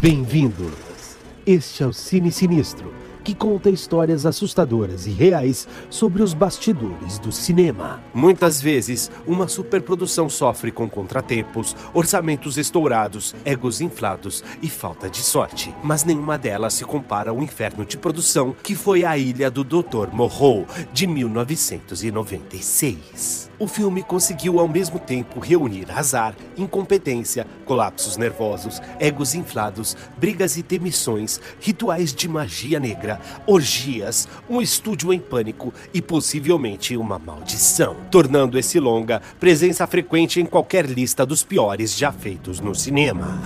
Bem-vindos! Este é o Cine Sinistro, que conta histórias assustadoras e reais sobre os bastidores do cinema. Muitas vezes, uma superprodução sofre com contratempos, orçamentos estourados, egos inflados e falta de sorte. Mas nenhuma delas se compara ao inferno de produção que foi a Ilha do Dr. Morrow, de 1996. O filme conseguiu ao mesmo tempo reunir azar, incompetência, colapsos nervosos, egos inflados, brigas e demissões, rituais de magia negra, orgias, um estúdio em pânico e possivelmente uma maldição, tornando esse longa presença frequente em qualquer lista dos piores já feitos no cinema.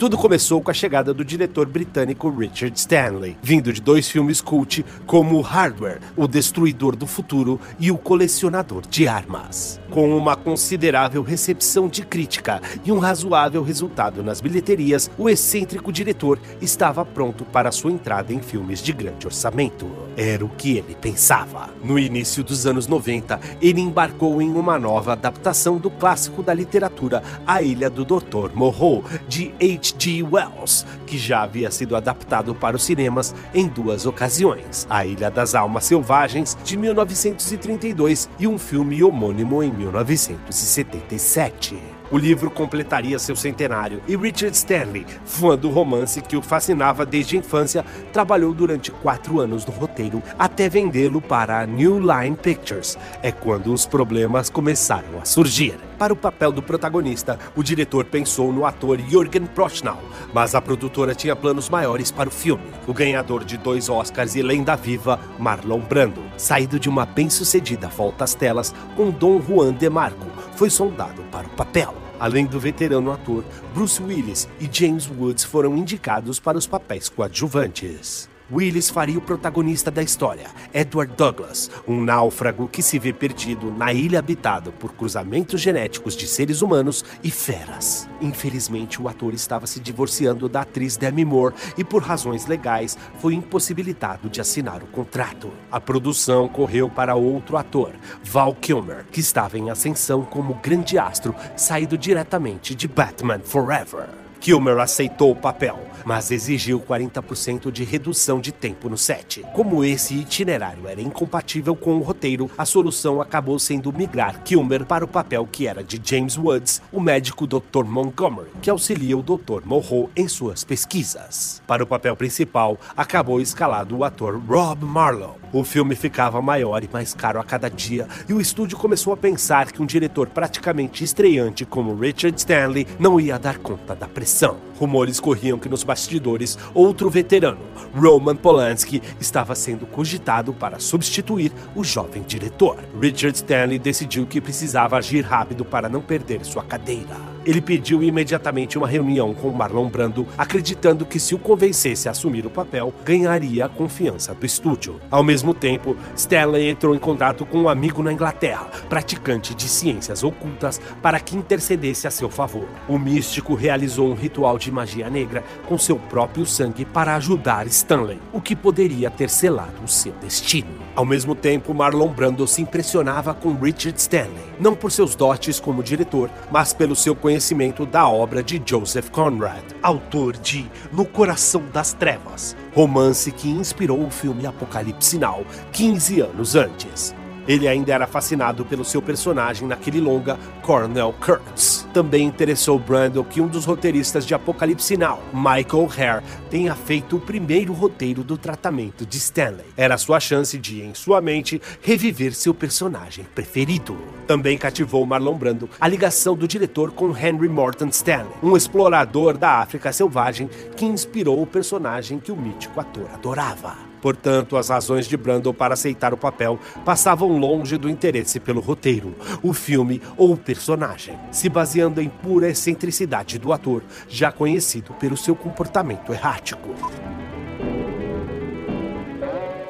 Tudo começou com a chegada do diretor britânico Richard Stanley, vindo de dois filmes cult como Hardware, O Destruidor do Futuro e O Colecionador de Armas. Com uma considerável recepção de crítica e um razoável resultado nas bilheterias, o excêntrico diretor estava pronto para sua entrada em filmes de grande orçamento. Era o que ele pensava. No início dos anos 90, ele embarcou em uma nova adaptação do clássico da literatura A Ilha do Dr. Morrow, de H. H.G. Wells, que já havia sido adaptado para os cinemas em duas ocasiões: A Ilha das Almas Selvagens, de 1932, e um filme homônimo em 1977. O livro completaria seu centenário e Richard Stanley, fã do romance que o fascinava desde a infância, trabalhou durante quatro anos no roteiro até vendê-lo para a New Line Pictures. É quando os problemas começaram a surgir. Para o papel do protagonista, o diretor pensou no ator Jürgen Prochnow, mas a produtora tinha planos maiores para o filme. O ganhador de dois Oscars e lenda viva, Marlon Brando, saído de uma bem-sucedida volta às telas com Dom Juan DeMarco, foi soldado para o papel. Além do veterano ator, Bruce Willis e James Woods foram indicados para os papéis coadjuvantes. Willis faria o protagonista da história, Edward Douglas, um náufrago que se vê perdido na ilha habitada por cruzamentos genéticos de seres humanos e feras. Infelizmente, o ator estava se divorciando da atriz Demi Moore e, por razões legais, foi impossibilitado de assinar o contrato. A produção correu para outro ator, Val Kilmer, que estava em ascensão como grande astro saído diretamente de Batman Forever. Kilmer aceitou o papel, mas exigiu 40% de redução de tempo no set. Como esse itinerário era incompatível com o roteiro, a solução acabou sendo migrar Kilmer para o papel que era de James Woods, o médico Dr. Montgomery, que auxilia o Dr. Morrow em suas pesquisas. Para o papel principal, acabou escalado o ator Rob Marlowe. O filme ficava maior e mais caro a cada dia, e o estúdio começou a pensar que um diretor praticamente estreante como Richard Stanley não ia dar conta da pressão Rumores corriam que nos bastidores outro veterano, Roman Polanski, estava sendo cogitado para substituir o jovem diretor. Richard Stanley decidiu que precisava agir rápido para não perder sua cadeira. Ele pediu imediatamente uma reunião com Marlon Brando, acreditando que se o convencesse a assumir o papel, ganharia a confiança do estúdio. Ao mesmo tempo, Stanley entrou em contato com um amigo na Inglaterra, praticante de ciências ocultas, para que intercedesse a seu favor. O místico realizou um ritual de magia negra com seu próprio sangue para ajudar Stanley, o que poderia ter selado o seu destino. Ao mesmo tempo, Marlon Brando se impressionava com Richard Stanley, não por seus dotes como diretor, mas pelo seu conhecimento conhecimento da obra de Joseph Conrad, autor de No Coração das Trevas, romance que inspirou o filme Apocalipse Now 15 anos antes. Ele ainda era fascinado pelo seu personagem naquele longa, Cornel Kurtz. Também interessou Brando que um dos roteiristas de Apocalipse Now, Michael Hare, tenha feito o primeiro roteiro do tratamento de Stanley. Era sua chance de, em sua mente, reviver seu personagem preferido. Também cativou Marlon Brando a ligação do diretor com Henry Morton Stanley, um explorador da África selvagem que inspirou o personagem que o mítico ator adorava. Portanto, as razões de Brando para aceitar o papel passavam longe do interesse pelo roteiro, o filme ou o personagem, se baseando em pura excentricidade do ator, já conhecido pelo seu comportamento errático.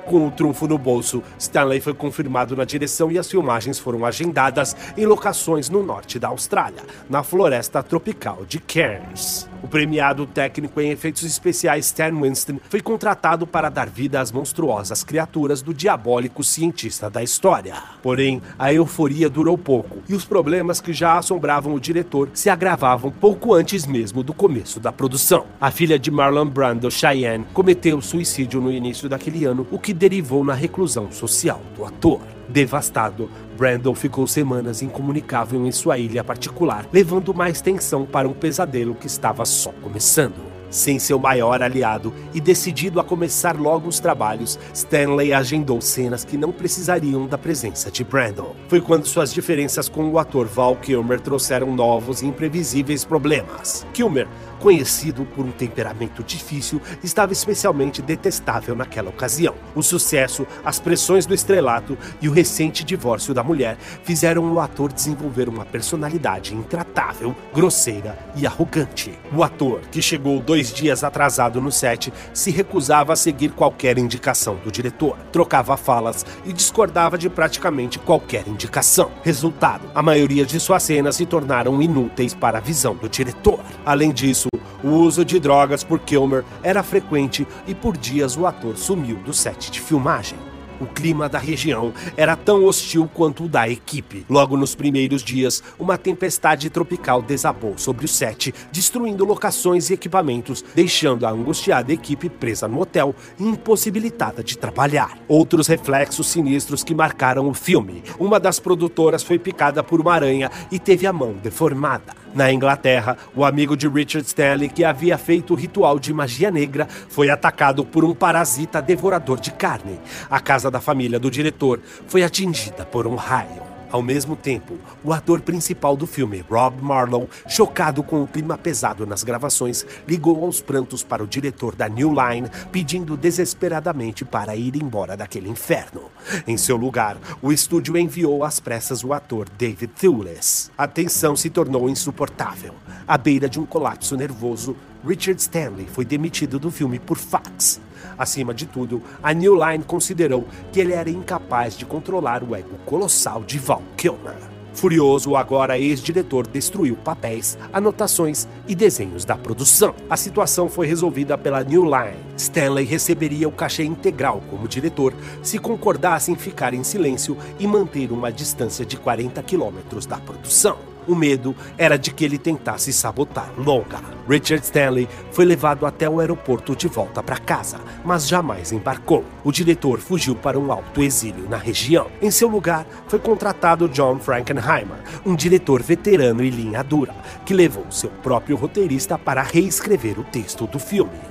Com o trunfo no bolso, Stanley foi confirmado na direção e as filmagens foram agendadas em locações no norte da Austrália, na floresta tropical de Cairns. O premiado técnico em efeitos especiais Stan Winston foi contratado para dar vida às monstruosas criaturas do diabólico cientista da história. Porém, a euforia durou pouco e os problemas que já assombravam o diretor se agravavam pouco antes mesmo do começo da produção. A filha de Marlon Brando, Cheyenne, cometeu suicídio no início daquele ano, o que derivou na reclusão social do ator. Devastado, Brandon ficou semanas incomunicável em sua ilha particular, levando mais tensão para um pesadelo que estava só começando. Sem seu maior aliado e decidido a começar logo os trabalhos, Stanley agendou cenas que não precisariam da presença de Brandon. Foi quando suas diferenças com o ator Val Kilmer trouxeram novos e imprevisíveis problemas. Kilmer conhecido por um temperamento difícil, estava especialmente detestável naquela ocasião. O sucesso, as pressões do estrelato e o recente divórcio da mulher fizeram o ator desenvolver uma personalidade intratável, grosseira e arrogante. O ator, que chegou dois dias atrasado no set, se recusava a seguir qualquer indicação do diretor, trocava falas e discordava de praticamente qualquer indicação. Resultado: a maioria de suas cenas se tornaram inúteis para a visão do diretor. Além disso, o uso de drogas por Kilmer era frequente e por dias o ator sumiu do set de filmagem. O clima da região era tão hostil quanto o da equipe. Logo nos primeiros dias, uma tempestade tropical desabou sobre o set, destruindo locações e equipamentos, deixando a angustiada equipe presa no hotel e impossibilitada de trabalhar. Outros reflexos sinistros que marcaram o filme. Uma das produtoras foi picada por uma aranha e teve a mão deformada. Na Inglaterra, o amigo de Richard Stanley, que havia feito o ritual de magia negra, foi atacado por um parasita devorador de carne. A casa da família do diretor foi atingida por um raio. Ao mesmo tempo, o ator principal do filme, Rob Marlowe, chocado com o clima pesado nas gravações, ligou aos prantos para o diretor da New Line, pedindo desesperadamente para ir embora daquele inferno. Em seu lugar, o estúdio enviou às pressas o ator David Thewlis. A tensão se tornou insuportável. À beira de um colapso nervoso, Richard Stanley foi demitido do filme por fax. Acima de tudo, a New Line considerou que ele era incapaz de controlar o ego colossal de Val Kilmer. Furioso, o agora ex-diretor destruiu papéis, anotações e desenhos da produção. A situação foi resolvida pela New Line. Stanley receberia o cachê integral como diretor se concordasse em ficar em silêncio e manter uma distância de 40 quilômetros da produção. O medo era de que ele tentasse sabotar Longa. Richard Stanley foi levado até o aeroporto de volta para casa, mas jamais embarcou. O diretor fugiu para um alto exílio na região. Em seu lugar, foi contratado John Frankenheimer, um diretor veterano e linha dura, que levou seu próprio roteirista para reescrever o texto do filme.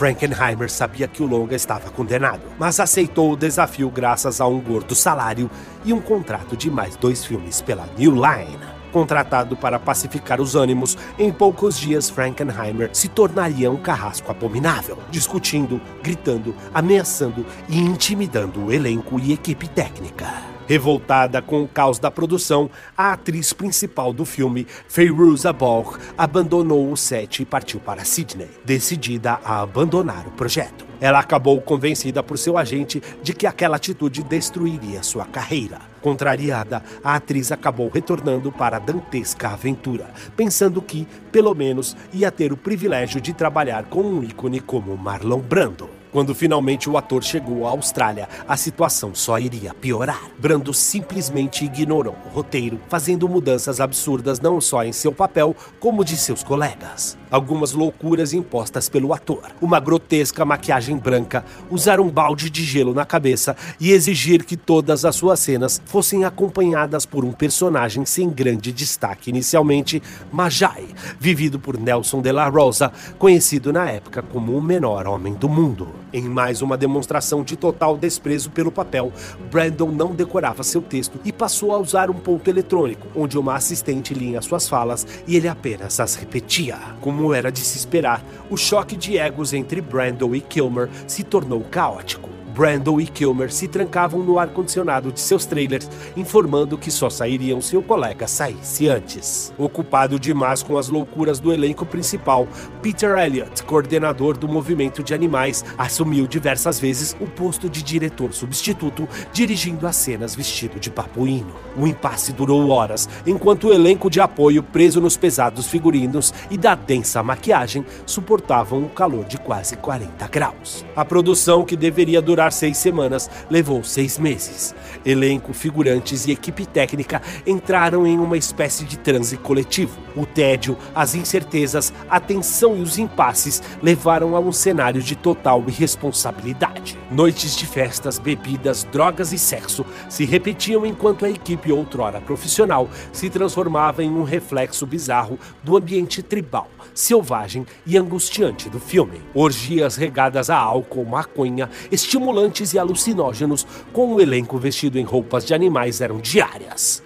Frankenheimer sabia que o longa estava condenado, mas aceitou o desafio graças a um gordo salário e um contrato de mais dois filmes pela New Line. Contratado para pacificar os ânimos, em poucos dias Frankenheimer se tornaria um carrasco abominável, discutindo, gritando, ameaçando e intimidando o elenco e equipe técnica. Revoltada com o caos da produção, a atriz principal do filme, Feiruza Balk, abandonou o set e partiu para Sydney, decidida a abandonar o projeto. Ela acabou convencida por seu agente de que aquela atitude destruiria sua carreira. Contrariada, a atriz acabou retornando para a dantesca aventura, pensando que, pelo menos, ia ter o privilégio de trabalhar com um ícone como Marlon Brando. Quando finalmente o ator chegou à Austrália, a situação só iria piorar. Brando simplesmente ignorou o roteiro, fazendo mudanças absurdas não só em seu papel, como de seus colegas. Algumas loucuras impostas pelo ator, uma grotesca maquiagem branca, usar um balde de gelo na cabeça e exigir que todas as suas cenas fossem acompanhadas por um personagem sem grande destaque inicialmente, Majai, vivido por Nelson de la Rosa, conhecido na época como o menor homem do mundo. Em mais uma demonstração de total desprezo pelo papel, Brandon não decorava seu texto e passou a usar um ponto eletrônico, onde uma assistente lia suas falas e ele apenas as repetia. Como era de se esperar, o choque de egos entre Brandon e Kilmer se tornou caótico. Brandon e Kilmer se trancavam no ar-condicionado de seus trailers, informando que só sairiam se o colega saísse antes. Ocupado demais com as loucuras do elenco principal, Peter Elliott, coordenador do movimento de animais, assumiu diversas vezes o posto de diretor substituto, dirigindo as cenas vestido de papuíno. O impasse durou horas, enquanto o elenco de apoio, preso nos pesados figurinos e da densa maquiagem, suportavam o calor de quase 40 graus. A produção, que deveria durar seis semanas, levou seis meses. Elenco, figurantes e equipe técnica entraram em uma espécie de transe coletivo. O tédio, as incertezas, a tensão e os impasses levaram a um cenário de total irresponsabilidade. Noites de festas, bebidas, drogas e sexo se repetiam enquanto a equipe outrora profissional se transformava em um reflexo bizarro do ambiente tribal, selvagem e angustiante do filme. Orgias regadas a álcool, maconha, estimulantes e alucinógenos, com o elenco vestido em roupas de animais eram diárias.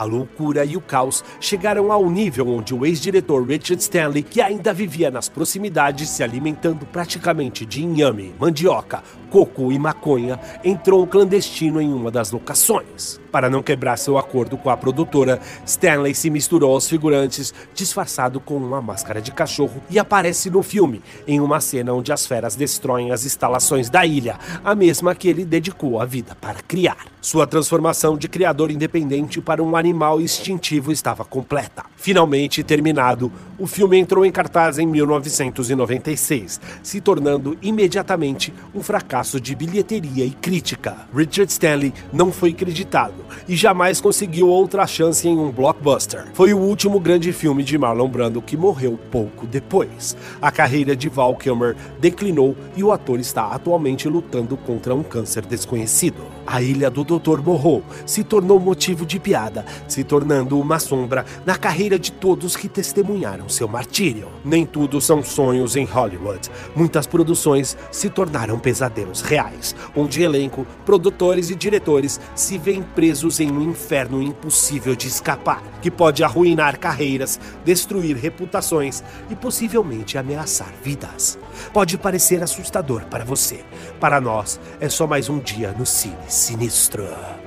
A loucura e o caos chegaram ao nível onde o ex-diretor Richard Stanley, que ainda vivia nas proximidades se alimentando praticamente de inhame, mandioca, coco e maconha, entrou clandestino em uma das locações. Para não quebrar seu acordo com a produtora, Stanley se misturou aos figurantes disfarçado com uma máscara de cachorro e aparece no filme, em uma cena onde as feras destroem as instalações da ilha, a mesma que ele dedicou a vida para criar. Sua transformação de criador independente para um animal instintivo estava completa. Finalmente terminado, o filme entrou em cartaz em 1996, se tornando imediatamente um fracasso de bilheteria e crítica. Richard Stanley não foi creditado e jamais conseguiu outra chance em um blockbuster. Foi o último grande filme de Marlon Brando que morreu pouco depois. A carreira de Val Kilmer declinou e o ator está atualmente lutando contra um câncer desconhecido. A ilha do Dr. Morro se tornou motivo de piada, se tornando uma sombra na carreira de todos que testemunharam seu martírio. Nem tudo são sonhos em Hollywood. Muitas produções se tornaram pesadelos reais, onde elenco, produtores e diretores se veem presos em um inferno impossível de escapar, que pode arruinar carreiras, destruir reputações e possivelmente ameaçar vidas. Pode parecer assustador para você. Para nós, é só mais um dia no Cine Sinistro.